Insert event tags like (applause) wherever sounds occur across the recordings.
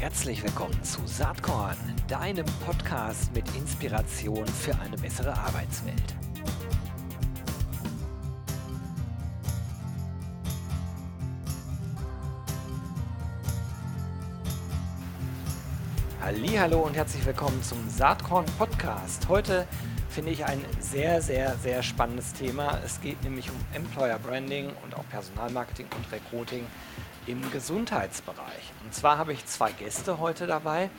Herzlich willkommen zu Saatkorn, deinem Podcast mit Inspiration für eine bessere Arbeitswelt. Hallo und herzlich willkommen zum Saatkorn Podcast. Heute finde ich ein sehr, sehr, sehr spannendes Thema. Es geht nämlich um Employer Branding und auch Personalmarketing und Recruiting im Gesundheitsbereich. Und zwar habe ich zwei Gäste heute dabei,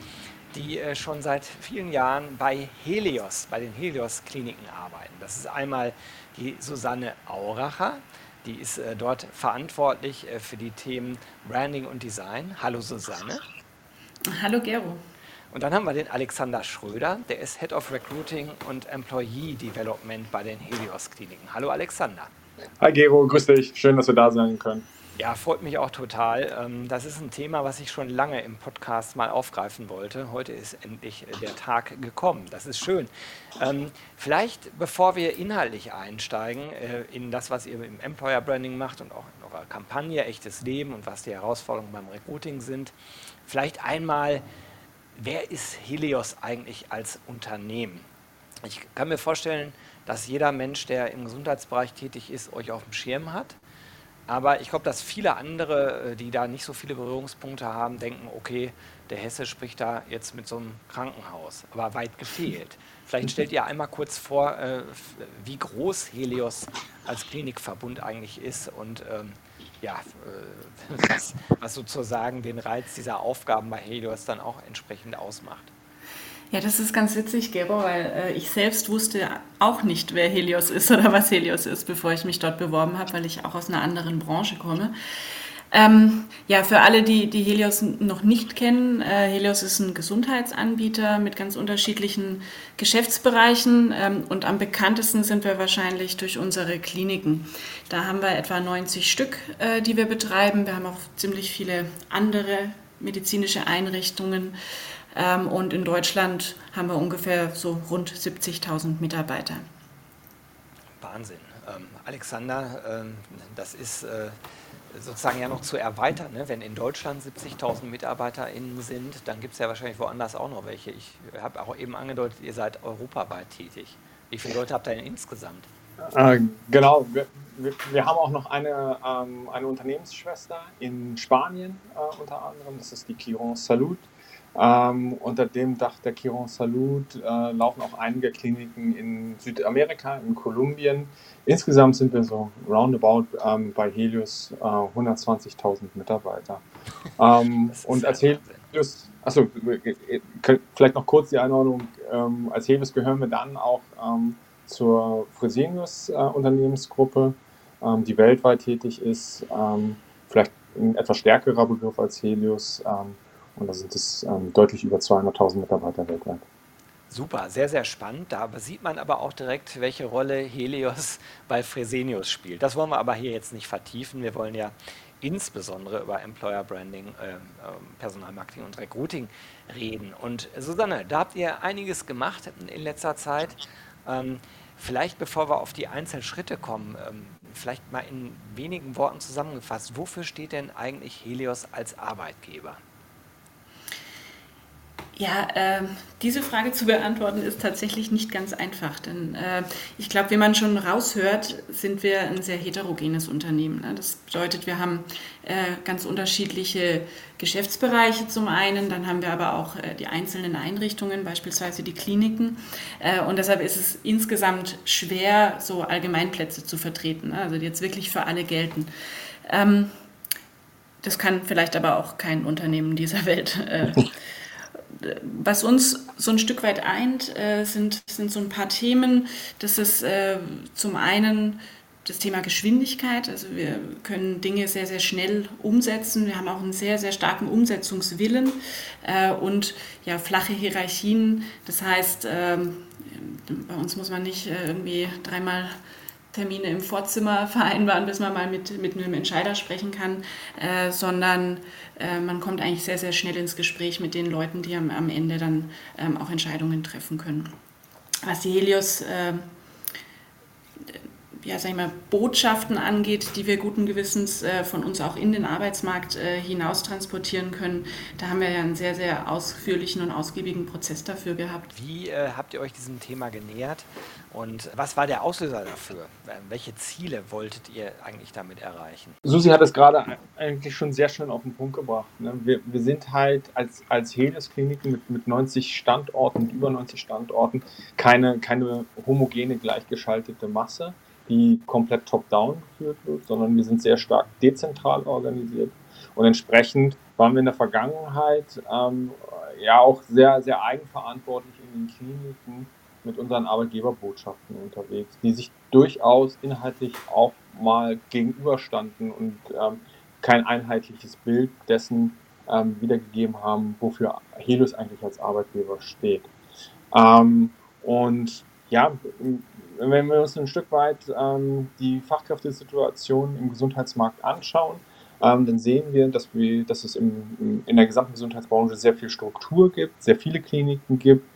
die äh, schon seit vielen Jahren bei Helios, bei den Helios-Kliniken arbeiten. Das ist einmal die Susanne Auracher, die ist äh, dort verantwortlich äh, für die Themen Branding und Design. Hallo Susanne. Hallo Gero. Und dann haben wir den Alexander Schröder, der ist Head of Recruiting und Employee Development bei den Helios-Kliniken. Hallo Alexander. Hi Gero, grüß dich. Schön, dass wir da sein können. Ja, freut mich auch total. Ähm, das ist ein Thema, was ich schon lange im Podcast mal aufgreifen wollte. Heute ist endlich der Tag gekommen. Das ist schön. Ähm, vielleicht, bevor wir inhaltlich einsteigen äh, in das, was ihr im Employer Branding macht und auch in eurer Kampagne Echtes Leben und was die Herausforderungen beim Recruiting sind, vielleicht einmal wer ist Helios eigentlich als Unternehmen? Ich kann mir vorstellen, dass jeder Mensch, der im Gesundheitsbereich tätig ist, euch auf dem Schirm hat. Aber ich glaube, dass viele andere, äh, die da nicht so viele Berührungspunkte haben, denken, okay, der Hesse spricht da jetzt mit so einem Krankenhaus, aber weit gefehlt. Vielleicht stellt ihr einmal kurz vor, äh, wie groß Helios als Klinikverbund eigentlich ist und ähm, ja, äh, (laughs) was, was sozusagen den Reiz dieser Aufgaben bei Helios dann auch entsprechend ausmacht. Ja, das ist ganz witzig, Gero, weil äh, ich selbst wusste auch nicht, wer Helios ist oder was Helios ist, bevor ich mich dort beworben habe, weil ich auch aus einer anderen Branche komme. Ähm, ja, für alle, die, die Helios noch nicht kennen, äh, Helios ist ein Gesundheitsanbieter mit ganz unterschiedlichen Geschäftsbereichen ähm, und am bekanntesten sind wir wahrscheinlich durch unsere Kliniken. Da haben wir etwa 90 Stück, äh, die wir betreiben. Wir haben auch ziemlich viele andere medizinische Einrichtungen ähm, und in Deutschland haben wir ungefähr so rund 70.000 Mitarbeiter. Wahnsinn. Ähm, Alexander, ähm, das ist äh, sozusagen ja noch zu erweitern. Ne? Wenn in Deutschland 70.000 MitarbeiterInnen sind, dann gibt es ja wahrscheinlich woanders auch noch welche. Ich habe auch eben angedeutet, ihr seid europaweit tätig. Wie viele Leute habt ihr denn insgesamt? Äh, genau, wir, wir, wir, haben auch noch eine, ähm, eine Unternehmensschwester in Spanien äh, unter anderem, das ist die Quiron Salud. Ähm, unter dem Dach der Quiron Salud äh, laufen auch einige Kliniken in Südamerika, in Kolumbien. Insgesamt sind wir so roundabout ähm, bei Helios äh, 120.000 Mitarbeiter. (laughs) Ähm, und als Helios, achso, vielleicht noch kurz die Einordnung, ähm, als Helios gehören wir dann auch ähm, zur Fresenius äh, Unternehmensgruppe, ähm, die weltweit tätig ist. vielleicht ein etwas stärkerer Begriff als Helios und da sind es ähm, deutlich über 200.000 Mitarbeiter weltweit. Super, sehr, sehr spannend. Da sieht man aber auch direkt, welche Rolle Helios (laughs) bei Fresenius spielt. Das wollen wir aber hier jetzt nicht vertiefen. Wir wollen ja insbesondere über Employer Branding, äh, Personalmarketing und Recruiting reden. Und Susanne, da habt ihr einiges gemacht in letzter Zeit. Ähm, vielleicht bevor wir auf die einzelnen Schritte kommen, ähm, vielleicht mal in wenigen Worten zusammengefasst, wofür steht denn eigentlich Helios als Arbeitgeber? Ja, äh, diese Frage zu beantworten ist tatsächlich nicht ganz einfach, denn äh, ich glaube, wie man schon raushört, sind wir ein sehr heterogenes Unternehmen. Ne? Das bedeutet, wir haben äh, ganz unterschiedliche Geschäftsbereiche zum einen, dann haben wir aber auch äh, die einzelnen Einrichtungen, beispielsweise die Kliniken. Äh, und deshalb ist es insgesamt schwer, so Allgemeinplätze zu vertreten, ne? also die jetzt wirklich für alle gelten. Ähm, das kann vielleicht aber auch kein Unternehmen dieser Welt äh, (laughs) was uns so ein Stück weit eint, äh, sind, sind so ein paar Themen. Das ist äh, zum einen das Thema Geschwindigkeit. Also wir können Dinge sehr, sehr schnell umsetzen. Wir haben auch einen sehr, sehr starken Umsetzungswillen äh, und ja, flache Hierarchien. Das heißt, ähm, bei uns muss man nicht äh, irgendwie dreimal Termine im Vorzimmer (laughs) vereinbaren, bis man mal mit, mit einem Entscheider sprechen kann, äh, sondern äh, man kommt eigentlich sehr, sehr schnell ins Gespräch mit den Leuten, die am, am Ende dann ähm, auch Entscheidungen treffen können. Was die Helios äh, ja, sag ich mal, Botschaften angeht, die wir guten Gewissens äh, von uns auch in den Arbeitsmarkt äh, hinaus transportieren können. Da haben wir ja einen sehr, sehr ausführlichen und ausgiebigen Prozess dafür gehabt. Wie äh, habt ihr euch diesem Thema genähert und was war der Auslöser dafür? Ähm, welche Ziele wolltet ihr eigentlich damit erreichen? Susi hat es gerade eigentlich schon sehr schön auf den Punkt gebracht. Ne? Wir, wir sind halt als, als Heles-Kliniken mit, mit 90 Standorten, mit über 90 Standorten, keine, keine homogene, gleichgeschaltete Masse die komplett top-down geführt wird, sondern wir sind sehr stark dezentral organisiert. Und entsprechend waren wir in der Vergangenheit ähm, ja auch sehr, sehr eigenverantwortlich in den Kliniken mit unseren Arbeitgeberbotschaften unterwegs, die sich durchaus inhaltlich auch mal gegenüberstanden und ähm, kein einheitliches Bild dessen ähm, wiedergegeben haben, wofür Helios eigentlich als Arbeitgeber steht. Ähm, und ja, wenn wir uns ein Stück weit ähm, die Fachkräftesituation im Gesundheitsmarkt anschauen, ähm, dann sehen wir, dass, wir, dass es im, in der gesamten Gesundheitsbranche sehr viel Struktur gibt, sehr viele Kliniken gibt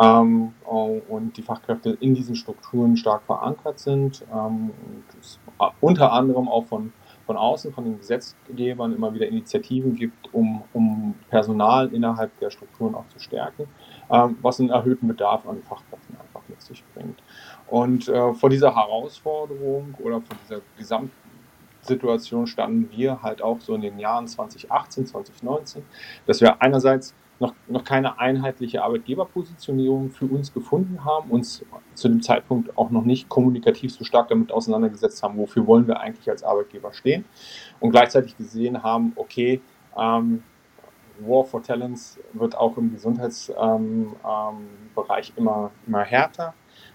ähm, und die Fachkräfte in diesen Strukturen stark verankert sind. Ähm, es unter anderem auch von, von außen, von den Gesetzgebern immer wieder Initiativen gibt, um, um Personal innerhalb der Strukturen auch zu stärken, ähm, was einen erhöhten Bedarf an Fachkräften einfach mit sich bringt. Und äh, vor dieser Herausforderung oder vor dieser Gesamtsituation standen wir halt auch so in den Jahren 2018, 2019, dass wir einerseits noch, noch keine einheitliche Arbeitgeberpositionierung für uns gefunden haben, uns zu dem Zeitpunkt auch noch nicht kommunikativ so stark damit auseinandergesetzt haben, wofür wollen wir eigentlich als Arbeitgeber stehen und gleichzeitig gesehen haben, okay, ähm, War for Talents wird auch im Gesundheitsbereich ähm, ähm, immer, immer härter.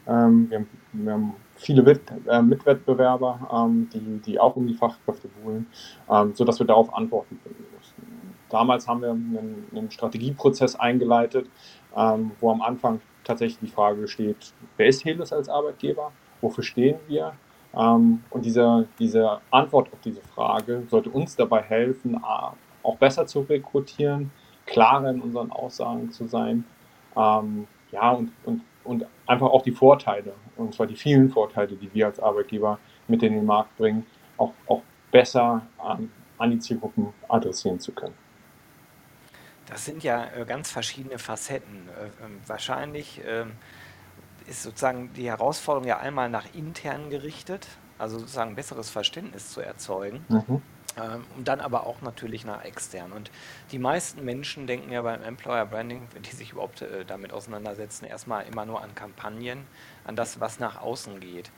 Ähm, wir, haben, wir, haben, viele Wit äh, Mitwettbewerber, ähm, die, die auch um die Fachkräfte buhlen, ähm, sodass wir darauf Antworten finden mussten. Damals haben wir einen, einen Strategieprozess eingeleitet, ähm, wo am Anfang tatsächlich die Frage steht, wer ist Helios als Arbeitgeber, wofür stehen wir? Ähm, und diese, diese Antwort auf diese Frage sollte uns dabei helfen, auch besser zu rekrutieren, klarer in unseren Aussagen zu sein ähm, ja, und, und und einfach auch die Vorteile, und zwar die vielen Vorteile, die wir als Arbeitgeber mit in den Markt bringen, auch, auch besser an, an die Zielgruppen adressieren zu können. Das sind ja äh, ganz verschiedene Facetten. Äh, ähm, wahrscheinlich ähm, ist sozusagen die Herausforderung ja einmal nach intern gerichtet, also sozusagen besseres Verständnis zu erzeugen. Mhm. Ähm, und dann aber auch natürlich nach extern. Und die meisten Menschen denken ja beim Employer Branding, die sich überhaupt äh, damit auseinandersetzen, erstmal immer nur an Kampagnen, an das, was nach außen geht.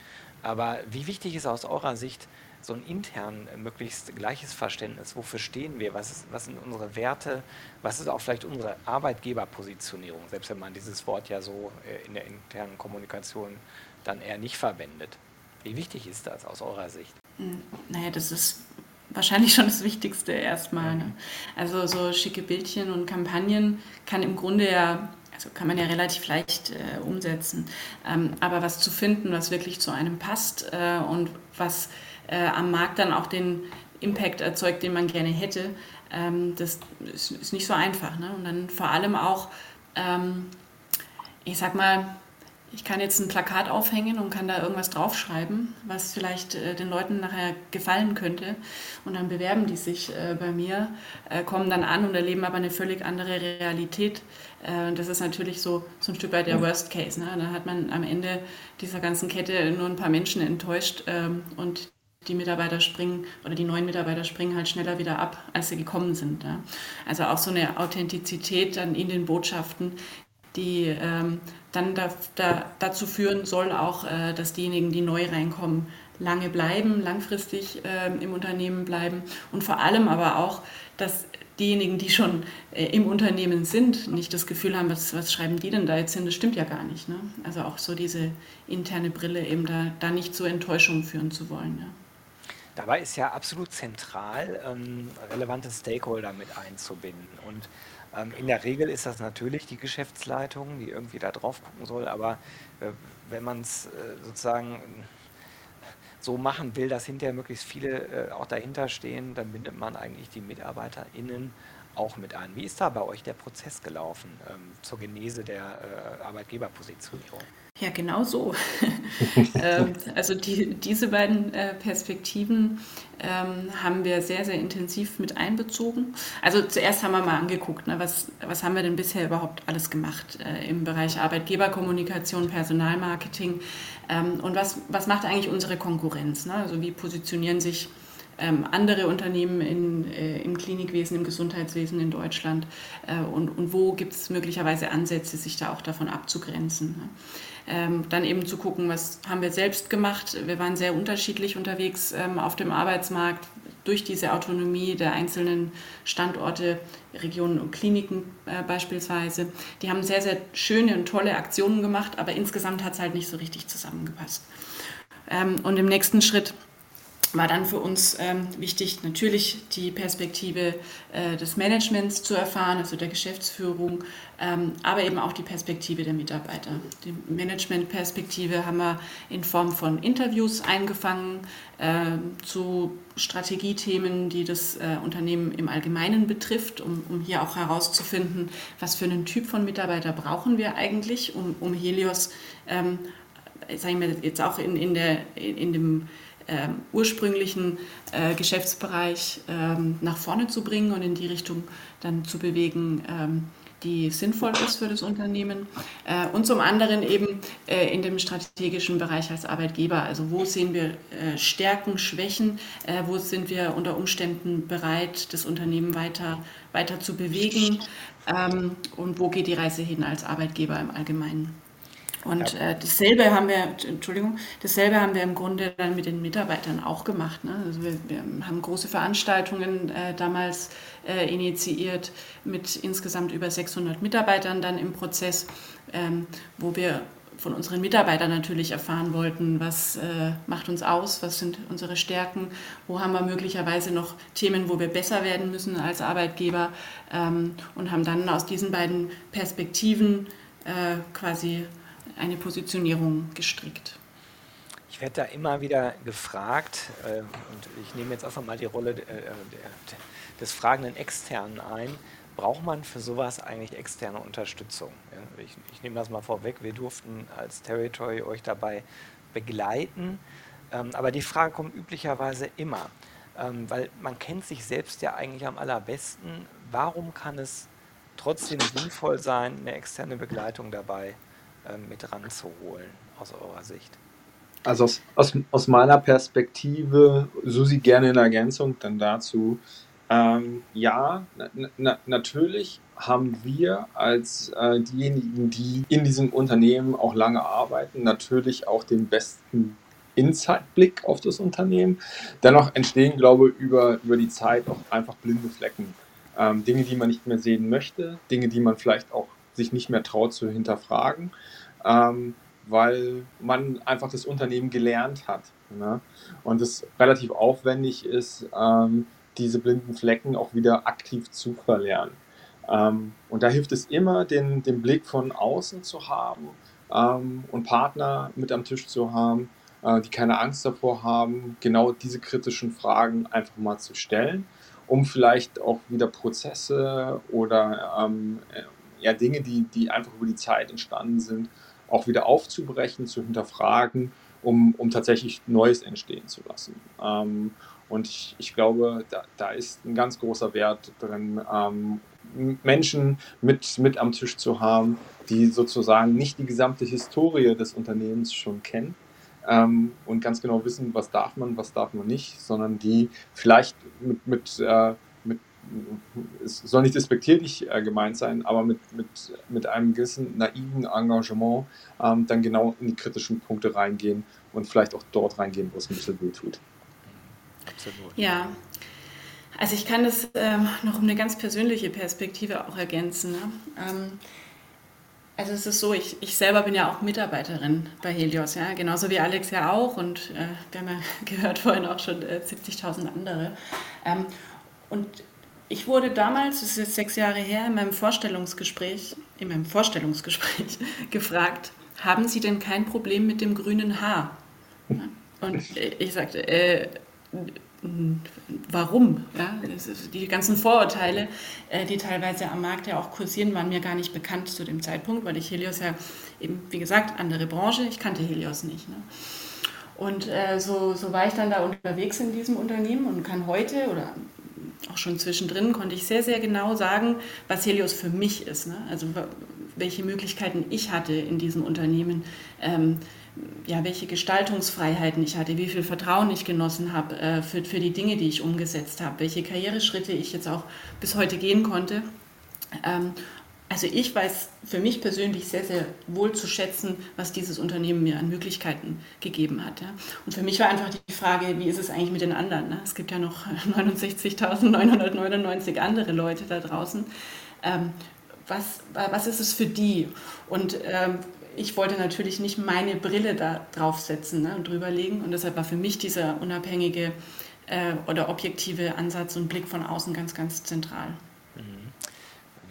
Aber wie wichtig ist aus eurer Sicht so ein intern äh, möglichst gleiches Verständnis? Wofür stehen wir? Was, ist, was sind unsere Werte? Was ist auch vielleicht unsere Arbeitgeberpositionierung? Selbst wenn man dieses Wort ja so äh, in der internen Kommunikation dann eher nicht verwendet. Wie wichtig ist das aus eurer Sicht? Hm, naja, das ist wahrscheinlich schon das Wichtigste erstmal. Ne? Also so schicke Bildchen und Kampagnen kann im Grunde ja, also kann man ja relativ leicht äh, umsetzen. Ähm, aber was zu finden, was wirklich zu einem passt äh, und was äh, am Markt dann auch den Impact erzeugt, den man gerne hätte, ähm, das ist, ist, nicht so einfach. Ne? Und dann vor allem auch, ähm, ich sag mal, ich kann jetzt ein Plakat aufhängen und kann da irgendwas draufschreiben, was vielleicht äh, den Leuten nachher gefallen könnte. Und dann bewerben die sich äh, bei mir, äh, kommen dann an und erleben aber eine völlig andere Realität. Äh, das ist natürlich so, so ein Stück weit der Worst Case. Ne? Da hat man am Ende dieser ganzen Kette nur ein paar Menschen enttäuscht ähm, und die Mitarbeiter springen oder die neuen Mitarbeiter springen halt schneller wieder ab, als sie gekommen sind. Ja? Also auch so eine Authentizität dann in den Botschaften, die ähm, dann da, da, dazu führen soll, auch, äh, dass diejenigen, die neu reinkommen, lange bleiben, langfristig äh, im Unternehmen bleiben und vor allem aber auch, dass diejenigen, die schon äh, im Unternehmen sind, nicht das Gefühl haben, was, was schreiben die denn da jetzt hin, das stimmt ja gar nicht. Ne? Also auch so diese interne Brille eben da, da nicht zu Enttäuschungen führen zu wollen. Ja. Dabei ist ja absolut zentral, ähm, relevante Stakeholder mit einzubinden. Und in der Regel ist das natürlich die Geschäftsleitung, die irgendwie da drauf gucken soll, aber äh, wenn man es äh, sozusagen so machen will, dass hinterher möglichst viele äh, auch dahinter stehen, dann bindet man eigentlich die MitarbeiterInnen auch mit ein. Wie ist da bei euch der Prozess gelaufen ähm, zur Genese der äh, Arbeitgeberpositionierung? Ja, genau so. (laughs) Ähm, also die, diese beiden äh, Perspektiven ähm, haben wir sehr, sehr intensiv mit einbezogen. Also zuerst haben wir mal angeguckt, ne, was, was haben wir denn bisher überhaupt alles gemacht äh, im Bereich Arbeitgeberkommunikation, Personalmarketing ähm, und was, was macht eigentlich unsere Konkurrenz? Ne? Also wie positionieren sich ähm, andere Unternehmen in, äh, im Klinikwesen, im Gesundheitswesen in Deutschland äh, und, und wo gibt es möglicherweise Ansätze, sich da auch davon abzugrenzen. Ne? Ähm, dann eben zu gucken, was haben wir selbst gemacht. Wir waren sehr unterschiedlich unterwegs ähm, auf dem Arbeitsmarkt durch diese Autonomie der einzelnen Standorte, Regionen und Kliniken äh, beispielsweise. Die haben sehr, sehr schöne und tolle Aktionen gemacht, aber insgesamt hat es halt nicht so richtig zusammengepasst. Ähm, und im nächsten Schritt war dann für uns ähm, wichtig, natürlich die Perspektive äh, des Managements zu erfahren, also der Geschäftsführung, ähm, aber eben auch die Perspektive der Mitarbeiter. Die Managementperspektive haben wir in Form von Interviews eingefangen äh, zu Strategiethemen, die das äh, Unternehmen im Allgemeinen betrifft, um, um, hier auch herauszufinden, was für einen Typ von Mitarbeiter brauchen wir eigentlich, um, um Helios, ähm, sagen wir jetzt auch in, in, der, in, in dem ähm, ursprünglichen äh, Geschäftsbereich ähm, nach vorne zu bringen und in die Richtung dann zu bewegen, ähm, die sinnvoll ist für das Unternehmen. Äh, und zum anderen eben äh, in dem strategischen Bereich als Arbeitgeber. Also wo sehen wir äh, Stärken, Schwächen, äh, wo sind wir unter Umständen bereit, das Unternehmen weiter, weiter zu bewegen ähm, und wo geht die Reise hin als Arbeitgeber im Allgemeinen. Und ja. äh, dasselbe haben wir, Entschuldigung, dasselbe haben wir im Grunde dann mit den Mitarbeitern auch gemacht. Ne? Also wir, wir, haben große Veranstaltungen äh, damals äh, initiiert mit insgesamt über 600 Mitarbeitern dann im Prozess, ähm, wo wir von unseren Mitarbeitern natürlich erfahren wollten, was äh, macht uns aus, was sind unsere Stärken, wo haben wir möglicherweise noch Themen, wo wir besser werden müssen als Arbeitgeber ähm, und haben dann aus diesen beiden Perspektiven äh, quasi eine Positionierung gestrickt. Ich werde da immer wieder gefragt, äh, und ich nehme jetzt einfach mal die Rolle äh, der, des fragenden Externen ein, braucht man für sowas eigentlich externe Unterstützung? Ja, ich, ich, nehme das mal vorweg, wir durften als Territory euch dabei begleiten, ähm, aber die Frage kommt üblicherweise immer, ähm, weil man kennt sich selbst ja eigentlich am allerbesten. Warum kann es trotzdem sinnvoll sein, eine externe Begleitung dabei äh, mit ranzuholen, aus eurer Sicht? Also aus, aus, aus meiner Perspektive, Susi gerne in Ergänzung dann dazu, ähm, ja, na, natürlich haben wir als äh, diejenigen, die in diesem Unternehmen auch lange arbeiten, natürlich auch den besten Inside-Blick auf das Unternehmen. Dennoch entstehen, glaube ich, über, über die Zeit auch einfach blinde Flecken. Ähm, Dinge, die man nicht mehr sehen möchte, Dinge, die man vielleicht auch sich nicht mehr traut zu hinterfragen ähm, weil man einfach das Unternehmen gelernt hat. Ne? Und es relativ aufwendig ist, ähm, diese blinden Flecken auch wieder aktiv zu verlernen. Ähm, und da hilft es immer, den, den Blick von außen zu haben ähm, und Partner mit am Tisch zu haben, äh, die keine Angst davor haben, genau diese kritischen Fragen einfach mal zu stellen, um vielleicht auch wieder Prozesse oder ähm, ja, Dinge, die, die einfach über die Zeit entstanden sind, auch wieder aufzubrechen, zu hinterfragen, um, um tatsächlich Neues entstehen zu lassen. Ähm, und ich, ich glaube, da, da, ist ein ganz großer Wert drin, ähm, Menschen mit, mit am Tisch zu haben, die sozusagen nicht die gesamte Historie des Unternehmens schon kennen ähm, und ganz genau wissen, was darf man, was darf man nicht, sondern die vielleicht mit, mit äh, es soll nicht despektierlich äh, gemeint sein, aber mit, mit, mit einem gewissen naiven Engagement ähm, dann genau in die kritischen Punkte reingehen und vielleicht auch dort reingehen, wo es ein bisschen weh tut. Absolut. Ja, also ich kann das ähm, noch um eine ganz persönliche Perspektive auch ergänzen. Ne? Ähm, also es ist so, ich, ich selber bin ja auch Mitarbeiterin bei Helios, ja, genauso wie Alex ja auch und äh, wir haben ja (laughs) gehört vorhin auch schon äh, 70.000 andere. Ähm, und ich wurde damals, das ist jetzt sechs Jahre her, in meinem Vorstellungsgespräch, in meinem Vorstellungsgespräch (laughs) gefragt, haben Sie denn kein Problem mit dem grünen Haar? Und ich sagte, äh, warum. Ja? die ganzen Vorurteile, äh, die teilweise am Markt ja auch kursieren, waren mir gar nicht bekannt zu dem Zeitpunkt, weil ich Helios ja eben, wie gesagt, andere Branche, ich kannte Helios nicht. Ne? Und äh, so, so war ich dann da unterwegs in diesem Unternehmen und kann heute oder auch schon zwischendrin konnte ich sehr, sehr genau sagen, was Helios für mich ist. Ne? Also welche Möglichkeiten ich hatte in diesem Unternehmen. Ähm, ja, welche Gestaltungsfreiheiten ich hatte, wie viel Vertrauen ich genossen habe äh, für, für die Dinge, die ich umgesetzt habe, welche Karriereschritte ich jetzt auch bis heute gehen konnte. Ähm, also ich weiß für mich persönlich sehr, sehr wohl zu schätzen, was dieses Unternehmen mir an Möglichkeiten gegeben hat. Ja. Und für mich war einfach die Frage, wie ist es eigentlich mit den anderen? Ne? Es gibt ja noch (laughs) 69.999 andere Leute da draußen. Ähm, was, was ist es für die? Und ähm, ich wollte natürlich nicht meine Brille da draufsetzen ne, und drüberlegen. Und deshalb war für mich dieser unabhängige äh, oder objektive Ansatz und Blick von außen ganz, ganz zentral.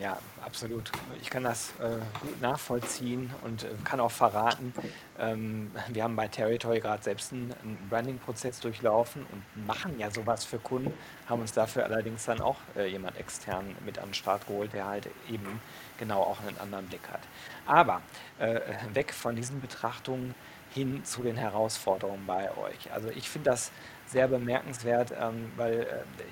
Ja, absolut. Ich kann das äh, gut nachvollziehen und äh, kann auch verraten, ähm, wir haben bei Territory gerade selbst einen, einen Branding-Prozess durchlaufen und machen ja sowas für Kunden, haben uns dafür allerdings dann auch äh, jemand extern mit an den Start geholt, der halt eben genau auch einen anderen Blick hat. Aber äh, weg von diesen Betrachtungen hin zu den Herausforderungen bei euch. Also ich finde das sehr bemerkenswert, ähm, weil äh,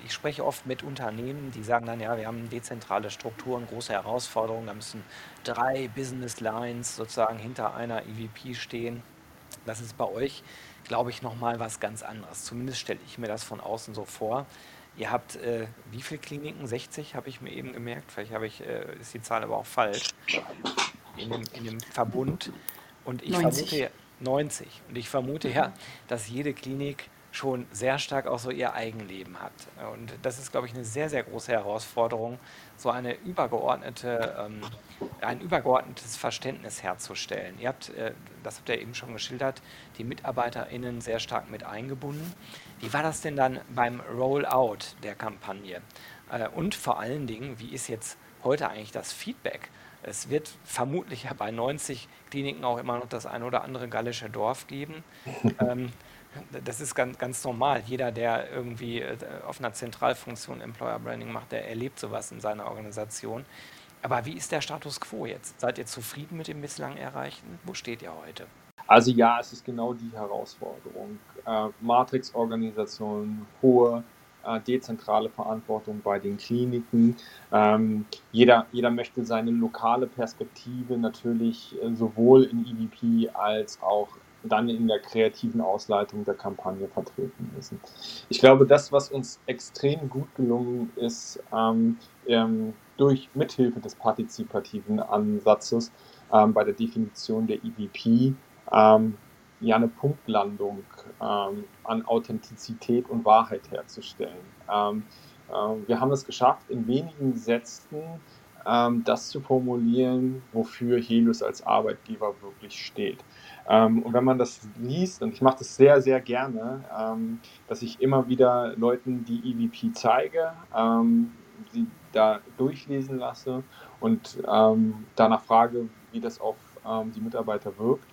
ich spreche oft mit Unternehmen, die sagen dann, ja, wir haben dezentrale Strukturen, große Herausforderungen, da müssen drei Business Lines sozusagen hinter einer EVP stehen. Das ist bei euch, glaube ich, nochmal was ganz anderes. Zumindest stelle ich mir das von außen so vor. Ihr habt äh, wie viele Kliniken? 60 habe ich mir eben gemerkt. Vielleicht habe ich, äh, ist die Zahl aber auch falsch. In dem, in dem Verbund. Und ich 90. vermute 90. Und ich vermute ja, dass jede Klinik schon sehr stark auch so ihr Eigenleben hat. Und das ist, glaube ich, eine sehr, sehr große Herausforderung, so eine übergeordnete, ähm, ein übergeordnetes Verständnis herzustellen. Ihr habt, äh, das habt ihr eben schon geschildert, die MitarbeiterInnen sehr stark mit eingebunden. Wie war das denn dann beim Rollout der Kampagne? Äh, und vor allen Dingen, wie ist jetzt heute eigentlich das Feedback? Es wird vermutlich ja bei 90 Kliniken auch immer noch das ein oder andere gallische Dorf geben. (laughs) ähm, das ist ganz, ganz normal. Jeder, der irgendwie äh, auf einer Zentralfunktion Employer Branding macht, der erlebt sowas in seiner Organisation. Aber wie ist der Status quo jetzt? Seid ihr zufrieden mit dem bislang Erreichten? Wo steht ihr heute? Also ja, es ist genau die Herausforderung. Äh, Matrix-Organisation, hohe äh, dezentrale Verantwortung bei den Kliniken. Ähm, jeder, jeder möchte seine lokale Perspektive natürlich äh, sowohl in EVP als auch dann in der kreativen Ausleitung der Kampagne vertreten müssen. Ich glaube, das, was uns extrem gut gelungen ist, ähm, ähm, durch Mithilfe des partizipativen Ansatzes ähm, bei der Definition der EVP, ähm, ja eine Punktlandung ähm, an Authentizität und Wahrheit herzustellen. Ähm, äh, wir haben es geschafft, in wenigen Sätzen das zu formulieren, wofür Helios als Arbeitgeber wirklich steht. Ähm, und wenn man das liest, und ich mache das sehr, sehr gerne, ähm, dass ich immer wieder Leuten die EVP zeige, ähm, sie da durchlesen lasse und ähm, danach frage, wie das auf ähm, die Mitarbeiter wirkt.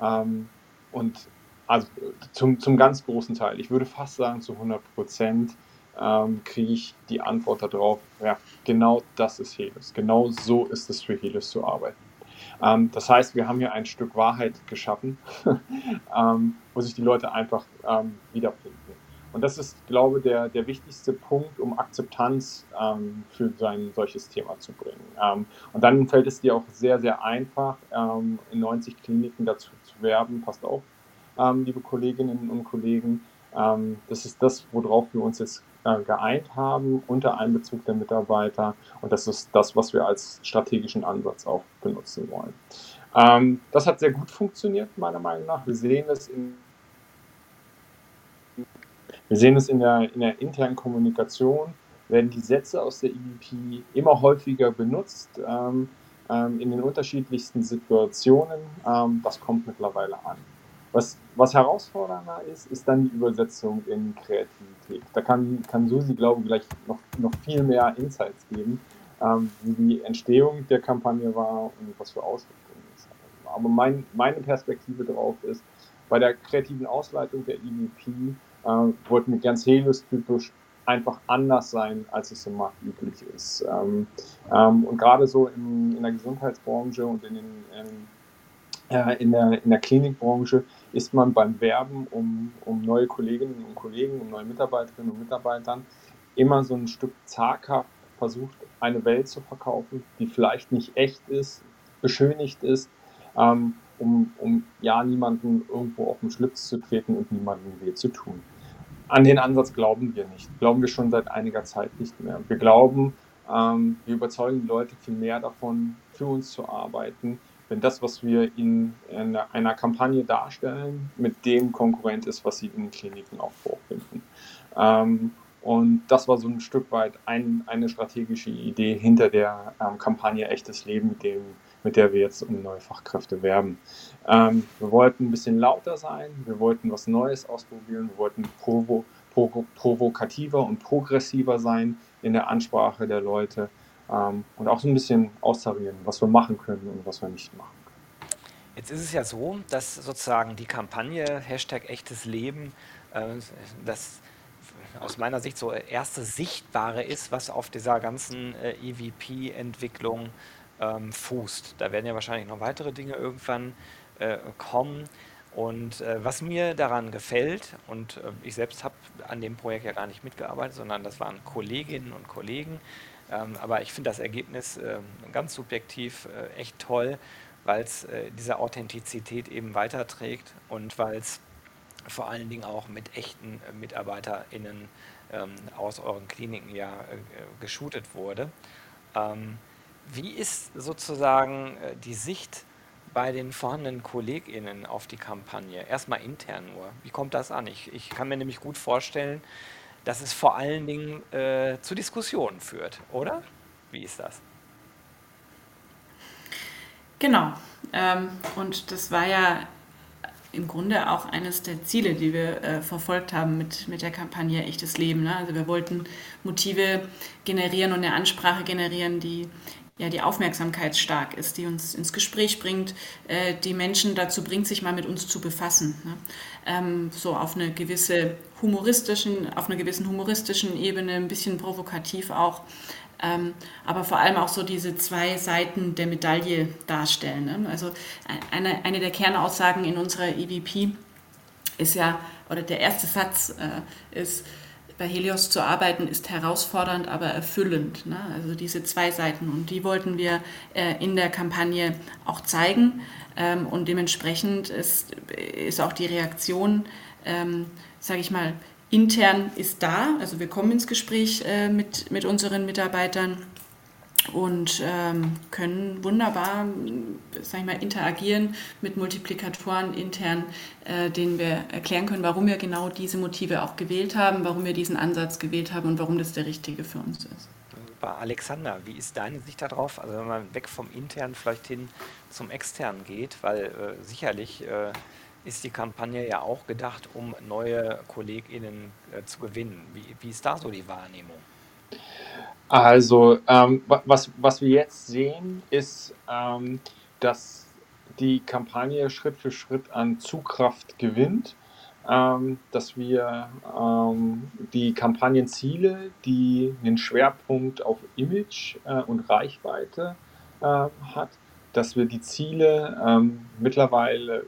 Ähm, und also zum, zum ganz großen Teil, ich würde fast sagen zu 100 Prozent, kriege ich die Antwort darauf, ja, genau das ist Helios. Genau so ist es für Helios zu arbeiten. Ähm, das heißt, wir haben hier ein Stück Wahrheit geschaffen, (laughs) ähm, wo sich die Leute einfach ähm, wiederfinden. Und das ist, glaube ich, der, der wichtigste Punkt, um Akzeptanz ähm, für sein solches Thema zu bringen. Ähm, und dann fällt es dir auch sehr, sehr einfach, ähm, in 90 Kliniken dazu zu werben. Passt auf, liebe Kolleginnen und Kollegen. das ist das, worauf wir uns jetzt äh, geeint haben unter Einbezug der Mitarbeiter. Und das ist das, was wir als strategischen Ansatz auch benutzen wollen. Ähm, das hat sehr gut funktioniert, meiner Meinung nach. Wir sehen es in, wir sehen es in, der, in der internen Kommunikation, werden die Sätze aus der EVP immer häufiger benutzt. Ähm, ähm, in den unterschiedlichsten Situationen. Ähm, das kommt mittlerweile an. Was, was herausfordernder ist, ist dann die Übersetzung in Kreativität. Da kann, kann Susi, glaube ich, gleich noch, noch viel mehr Insights geben, ähm, wie die Entstehung der Kampagne war und was für Auswirkungen es hat. Aber mein, meine Perspektive darauf ist, bei der kreativen Ausleitung der EVP äh, wollten wir ganz Helios-typisch einfach anders sein, als es im Markt üblich ist. Ähm, ähm, und gerade so in, in, der Gesundheitsbranche und in, den, in, äh, in, der, in der Klinikbranche ist man beim Werben um, um neue Kolleginnen und Kollegen, um neue Mitarbeiterinnen und Mitarbeitern immer so ein Stück zaghaft versucht, eine Welt zu verkaufen, die vielleicht nicht echt ist, beschönigt ist, ähm, um, um ja niemanden irgendwo auf den Schlitz zu treten und niemandem weh zu tun. An den Ansatz glauben wir nicht. Glauben wir schon seit einiger Zeit nicht mehr. Wir glauben, ähm, wir überzeugen die Leute viel mehr davon, für uns zu arbeiten, wenn das, was wir in, in einer Kampagne darstellen, mit dem Konkurrent ist, was sie in Kliniken auch vorfinden. Ähm, und das war so ein Stück weit ein, eine strategische Idee hinter der ähm, Kampagne Echtes Leben, mit, dem, mit der wir jetzt um neue Fachkräfte werben. Ähm, wir wollten ein bisschen lauter sein, wir wollten was Neues ausprobieren, wir wollten provo provo provokativer und progressiver sein in der Ansprache der Leute ähm, und auch so ein bisschen austarieren, was wir machen können und was wir nicht machen können. Jetzt ist es ja so, dass sozusagen die Kampagne Hashtag echtes Leben, äh, das aus meiner Sicht so erste Sichtbare ist, was auf dieser ganzen äh, EVP-Entwicklung ähm, fußt. Da werden ja wahrscheinlich noch weitere Dinge irgendwann äh, kommen. Und äh, was mir daran gefällt, und äh, ich selbst habe an dem Projekt ja gar nicht mitgearbeitet, sondern das waren Kolleginnen und Kollegen, ähm, aber ich finde das Ergebnis ähm, ganz subjektiv äh, echt toll, weil es äh, diese Authentizität eben weiterträgt und weil es vor allen Dingen auch mit echten äh, MitarbeiterInnen ähm, aus euren Kliniken ja äh, geshootet wurde. Ähm, wie ist sozusagen äh, die Sicht bei den vorhandenen KollegInnen auf die Kampagne? Erstmal intern nur. Wie kommt das an? Ich, ich kann mir nämlich gut vorstellen, dass es vor allen Dingen äh, zu Diskussionen führt, oder? Wie ist das? Genau. Ähm, und das war ja im Grunde auch eines der Ziele, die wir äh, verfolgt haben mit, mit der Kampagne Echtes Leben. Ne? Also wir wollten Motive generieren und eine Ansprache generieren, die ja, die Aufmerksamkeit stark ist, die uns ins Gespräch bringt, äh, die Menschen dazu bringt, sich mal mit uns zu befassen. Ne? Ähm, so auf eine gewisse humoristischen, auf einer gewissen humoristischen Ebene, ein bisschen provokativ auch. Ähm, aber vor allem auch so diese zwei Seiten der Medaille darstellen. Ne? Also eine, eine der Kernaussagen in unserer EVP ist ja, oder der erste Satz äh, ist, bei Helios zu arbeiten ist herausfordernd, aber erfüllend. Ne? Also diese zwei Seiten und die wollten wir äh, in der Kampagne auch zeigen ähm, und dementsprechend ist, ist auch die Reaktion, ähm, sage ich mal, intern ist da. Also wir kommen ins Gespräch äh, mit, mit unseren Mitarbeitern und ähm, können wunderbar, sag ich mal, interagieren mit Multiplikatoren intern, äh, denen wir erklären können, warum wir genau diese Motive auch gewählt haben, warum wir diesen Ansatz gewählt haben und warum das der richtige für uns ist. Alexander, wie ist deine Sicht darauf? Also wenn man weg vom internen vielleicht hin zum externen geht, weil äh, sicherlich äh, ist die Kampagne ja auch gedacht, um neue KollegInnen äh, zu gewinnen. Wie, wie ist da so die Wahrnehmung? Also, ähm, was, was wir jetzt sehen, ist, ähm, dass die Kampagne Schritt für Schritt an Zugkraft gewinnt, ähm, dass wir ähm, die Kampagnenziele, die einen Schwerpunkt auf Image äh, und Reichweite äh, hat, dass wir die Ziele ähm, mittlerweile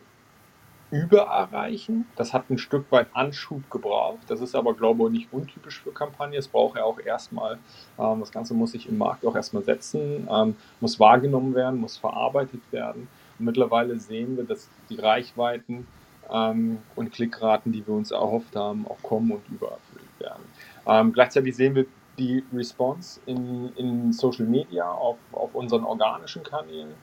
übererreichen. Das hat ein Stück weit Anschub gebraucht. Das ist aber, glaube ich, nicht untypisch für Kampagnen. Es braucht ja auch erstmal, ähm, das Ganze muss sich im Markt auch erstmal setzen, ähm, muss wahrgenommen werden, muss verarbeitet werden. Und mittlerweile sehen wir, dass die Reichweiten ähm, und Klickraten, die wir uns erhofft haben, auch kommen und übererfüllt werden. Ähm, gleichzeitig sehen wir die Response in, in Social Media auf, auf unseren organischen Kanälen.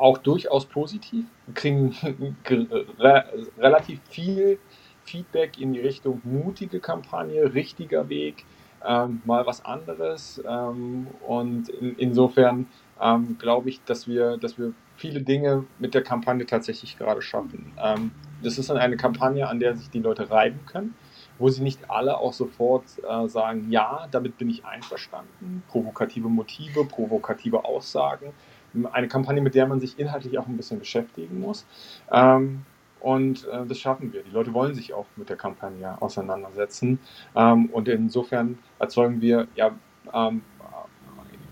Auch durchaus positiv. Kriegen (laughs) relativ viel Feedback in die Richtung mutige Kampagne, richtiger Weg, ähm, mal was anderes. Ähm, und in, insofern ähm, glaube ich, dass wir, dass wir viele Dinge mit der Kampagne tatsächlich gerade schaffen. Ähm, das ist dann eine Kampagne, an der sich die Leute reiben können, wo sie nicht alle auch sofort äh, sagen, ja, damit bin ich einverstanden. Provokative Motive, provokative Aussagen eine Kampagne, mit der man sich inhaltlich auch ein bisschen beschäftigen muss. Ähm, Und äh, das schaffen wir. Die Leute wollen sich auch mit der Kampagne auseinandersetzen. Ähm, und insofern erzeugen wir ja ähm,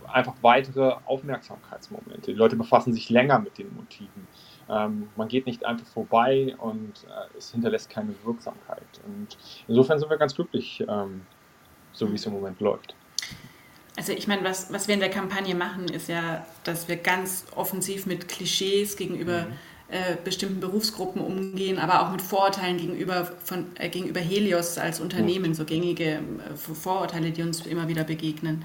einfach weitere Aufmerksamkeitsmomente. Die Leute befassen sich länger mit den Motiven. Ähm, man geht nicht einfach vorbei und äh, es hinterlässt keine Wirksamkeit. Und insofern sind wir ganz glücklich, ähm, so wie es im Moment läuft. Also ich meine, was, was wir in der Kampagne machen, ist ja, dass wir ganz offensiv mit Klischees gegenüber mhm. äh, bestimmten Berufsgruppen umgehen, aber auch mit Vorurteilen gegenüber, von, äh, gegenüber Helios als Unternehmen, mhm. so gängige äh, Vorurteile, die uns immer wieder begegnen.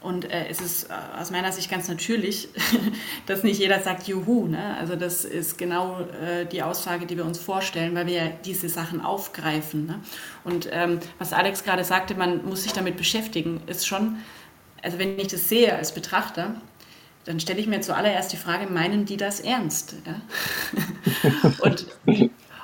Und äh, es ist äh, aus meiner Sicht ganz natürlich, (laughs) dass nicht jeder sagt Juhu. Ne? Also das ist genau äh, die Aussage, die wir uns vorstellen, weil wir ja diese Sachen aufgreifen. Ne? Und ähm, was Alex gerade sagte, man muss sich damit beschäftigen, ist schon, also wenn ich das sehe als Betrachter, dann stelle ich mir zuallererst die Frage, meinen die das ernst? Ja? (laughs) und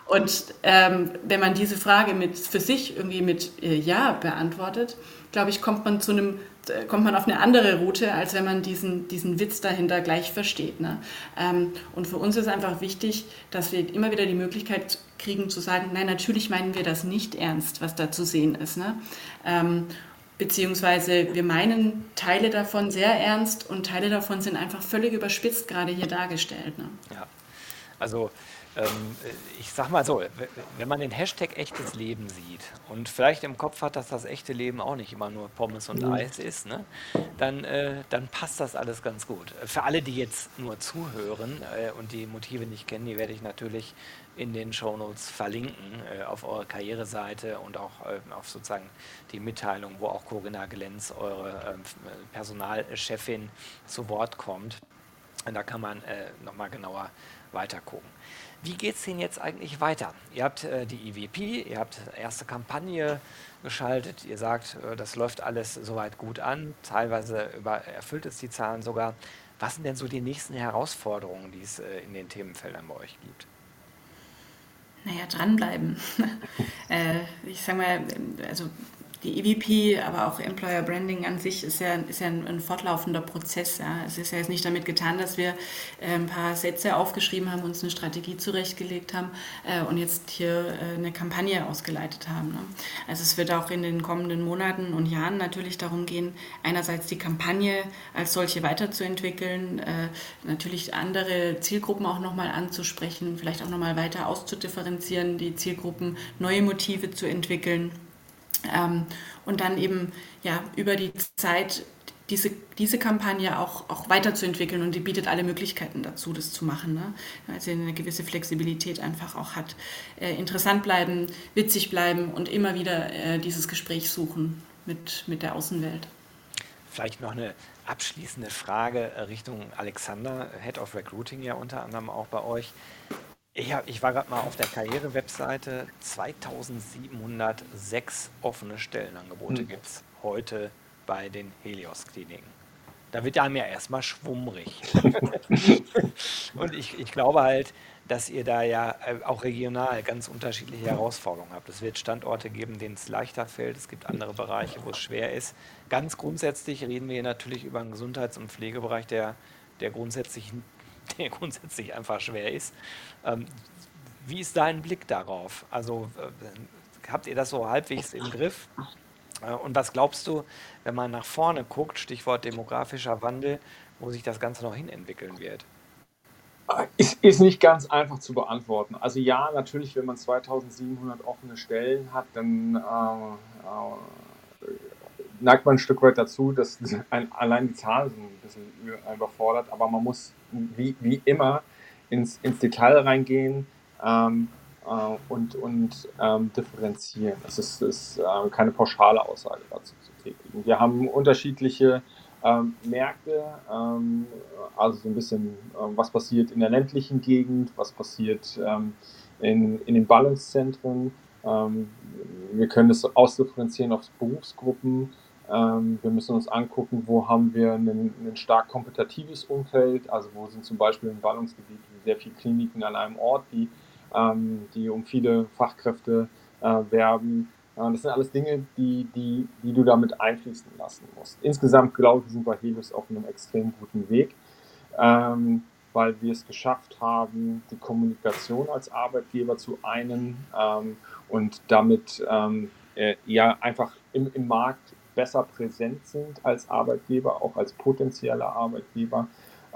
und ähm, wenn man diese Frage mit, für sich irgendwie mit äh, Ja beantwortet, glaube ich, kommt man zu einem äh, kommt man auf eine andere Route, als wenn man diesen, diesen Witz dahinter gleich versteht. Ne? Ähm, und für uns ist einfach wichtig, dass wir immer wieder die Möglichkeit kriegen zu sagen, nein, natürlich meinen wir das nicht ernst, was da zu sehen ist. Ne? Ähm, beziehungsweise wir meinen Teile davon sehr ernst und Teile davon sind einfach völlig überspitzt gerade hier dargestellt. Ne? Ja, also ähm, ich sag mal so, wenn man den Hashtag echtes Leben sieht und vielleicht im Kopf hat, dass das echte Leben auch nicht immer nur Pommes und mhm. Eis ist, ne, dann, äh, dann passt das alles ganz gut. Für alle, die jetzt nur zuhören äh, und die Motive nicht kennen, die werde ich natürlich in den Shownotes verlinken äh, auf eure Karriereseite und auch äh, auf sozusagen die Mitteilung, wo auch Corinna Glenz, eure ähm, Personalchefin, zu Wort kommt. Und da kann man äh, nochmal genauer weiter gucken. Wie geht es denn jetzt eigentlich weiter? Ihr habt äh, die EVP, ihr habt erste Kampagne geschaltet, ihr sagt, äh, das läuft alles soweit gut an, teilweise über, erfüllt es die Zahlen sogar. Was sind denn so die nächsten Herausforderungen, die es äh, in den Themenfeldern bei euch gibt? Naja, dranbleiben. (laughs) äh, ich sage mal, also die EVP, aber auch Employer Branding an sich ist ja, ist ja ein, ein fortlaufender Prozess. Ja. Es ist ja jetzt nicht damit getan, dass wir äh, ein paar Sätze aufgeschrieben haben, uns eine Strategie zurechtgelegt haben äh, und jetzt hier äh, eine Kampagne ausgeleitet haben. Ne. Also es wird auch in den kommenden Monaten und Jahren natürlich darum gehen, einerseits die Kampagne als solche weiterzuentwickeln, äh, natürlich andere Zielgruppen auch nochmal anzusprechen, vielleicht auch nochmal weiter auszudifferenzieren, die Zielgruppen, neue Motive zu entwickeln. Ähm, und dann eben ja, über die Zeit diese, diese Kampagne auch, auch weiterzuentwickeln und die bietet alle Möglichkeiten dazu, das zu machen. Ne? Also eine gewisse Flexibilität einfach auch hat. Äh, interessant bleiben, witzig bleiben und immer wieder äh, dieses Gespräch suchen mit, mit der Außenwelt. Vielleicht noch eine abschließende Frage Richtung Alexander, Head of Recruiting ja unter anderem auch bei euch. Ich, hab, ich war gerade mal auf der Karriere-Webseite. 2706 offene Stellenangebote hm. gibt es heute bei den Helios-Kliniken. Da wird einem ja erstmal schwummrig. (laughs) Und ich, ich glaube halt, dass ihr da ja äh, auch regional ganz unterschiedliche Herausforderungen habt. Es wird Standorte geben, denen es leichter fällt. Es gibt andere Bereiche, wo es schwer ist. Ganz grundsätzlich reden wir hier natürlich über einen Gesundheits- und Pflegebereich, der, der grundsätzlich (laughs) der grundsätzlich einfach schwer ist. Ähm, wie ist dein Blick darauf? Also äh, habt ihr das so halbwegs im Griff? Äh, und was glaubst du, wenn man nach vorne guckt, Stichwort demografischer Wandel, wo sich das Ganze noch hin entwickeln wird? Ist, ist nicht ganz einfach zu beantworten. Also ja, natürlich, wenn man 2700 offene Stellen hat, dann äh, äh, neigt man ein Stück weit dazu, dass (laughs) ein, allein die Zahlen sind ein bisschen überfordert, aber man muss wie, wie immer ins, ins Detail reingehen ähm, äh, und, und ähm, differenzieren. Es ist, ist äh, keine pauschale Aussage dazu zu tätigen. Wir haben unterschiedliche ähm, Märkte, ähm, also so ein bisschen, äh, was passiert in der ländlichen Gegend, was passiert ähm, in, in den Ballungszentren. Ähm, wir können das ausdifferenzieren auf Berufsgruppen. Ähm, wir müssen uns angucken, wo haben wir ein, stark kompetitives Umfeld, also wo sind zum Beispiel im Ballungsgebiet sehr viele Kliniken an einem Ort, die, ähm, die um viele Fachkräfte äh, werben. Äh, das sind alles Dinge, die, die, die du damit einfließen lassen musst. Insgesamt glaube ich, sind wir Helios auf einem extrem guten Weg. Ähm, weil wir es geschafft haben, die Kommunikation als Arbeitgeber zu einen ähm, und damit ähm, äh, ja einfach im, im Markt besser präsent sind als Arbeitgeber, auch als potenzieller Arbeitgeber.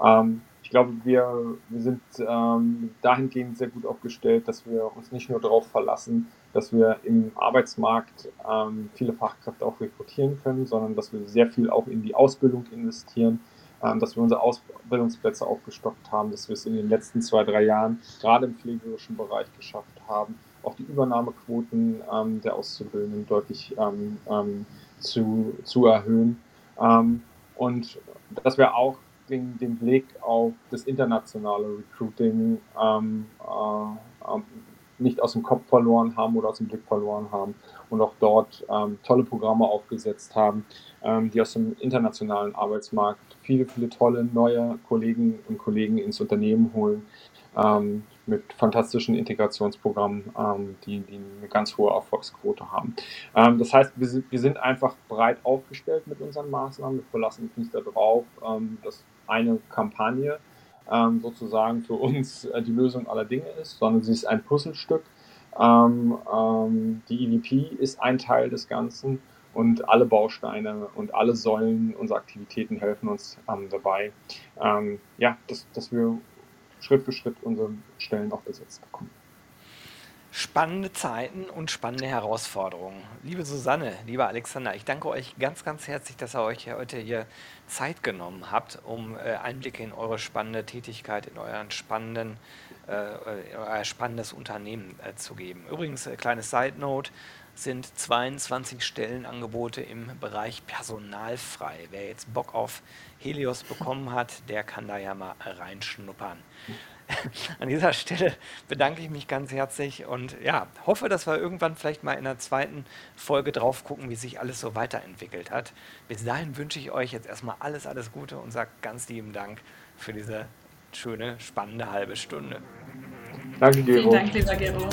Ähm, ich glaube, wir, wir sind ähm, dahingehend sehr gut aufgestellt, dass wir uns nicht nur darauf verlassen, dass wir im Arbeitsmarkt ähm, viele Fachkräfte auch rekrutieren können, sondern dass wir sehr viel auch in die Ausbildung investieren, ähm, dass wir unsere Ausbildungsplätze aufgestockt haben, dass wir es in den letzten zwei, drei Jahren gerade im pflegerischen Bereich geschafft haben, auch die Übernahmequoten ähm, der Auszubildenden deutlich ähm, ähm, zu, zu erhöhen. Ähm, und dass wir auch den, den Blick auf das internationale Recruiting ähm, äh, ähm, nicht aus dem Kopf verloren haben oder aus dem Blick verloren haben und auch dort ähm, tolle Programme aufgesetzt haben, ähm, die aus dem internationalen Arbeitsmarkt viele, viele tolle neue Kollegen und Kollegen ins Unternehmen holen ähm, mit fantastischen Integrationsprogrammen, ähm, die, die, eine ganz hohe Erfolgsquote haben. Ähm, das heißt, wir sind, wir sind, einfach breit aufgestellt mit unseren Maßnahmen. Wir verlassen uns nicht darauf, ähm, dass eine Kampagne ähm, sozusagen für uns äh, die Lösung aller Dinge ist, sondern sie ist ein Puzzlestück. Ähm, ähm, die EVP ist ein Teil des Ganzen und alle Bausteine und alle Säulen unserer Aktivitäten helfen uns dabei, ja, dass, dass wir Schritt für Schritt unsere Stellen auch besetzt bekommen. Spannende Zeiten und spannende Herausforderungen. Liebe Susanne, lieber Alexander, ich danke euch ganz, ganz herzlich, dass ihr euch heute hier Zeit genommen habt, um äh, Einblicke in eure spannende Tätigkeit, in euren spannenden, äh, äh euer spannendes Unternehmen äh, zu geben. Übrigens, äh, kleines Side Note, sind 22 Stellenangebote im Bereich Personal frei. Wer jetzt Bock auf Helios bekommen hat, der kann da ja mal reinschnuppern. (laughs) An dieser Stelle bedanke ich mich ganz herzlich und ja, hoffe, dass wir irgendwann vielleicht mal in der zweiten Folge drauf gucken, wie sich alles so weiterentwickelt hat. Bis dahin wünsche ich euch jetzt erstmal alles, alles Gute und sage ganz lieben Dank für diese schöne, spannende halbe Stunde. Danke, Gero. Vielen Dank, lieber Gero.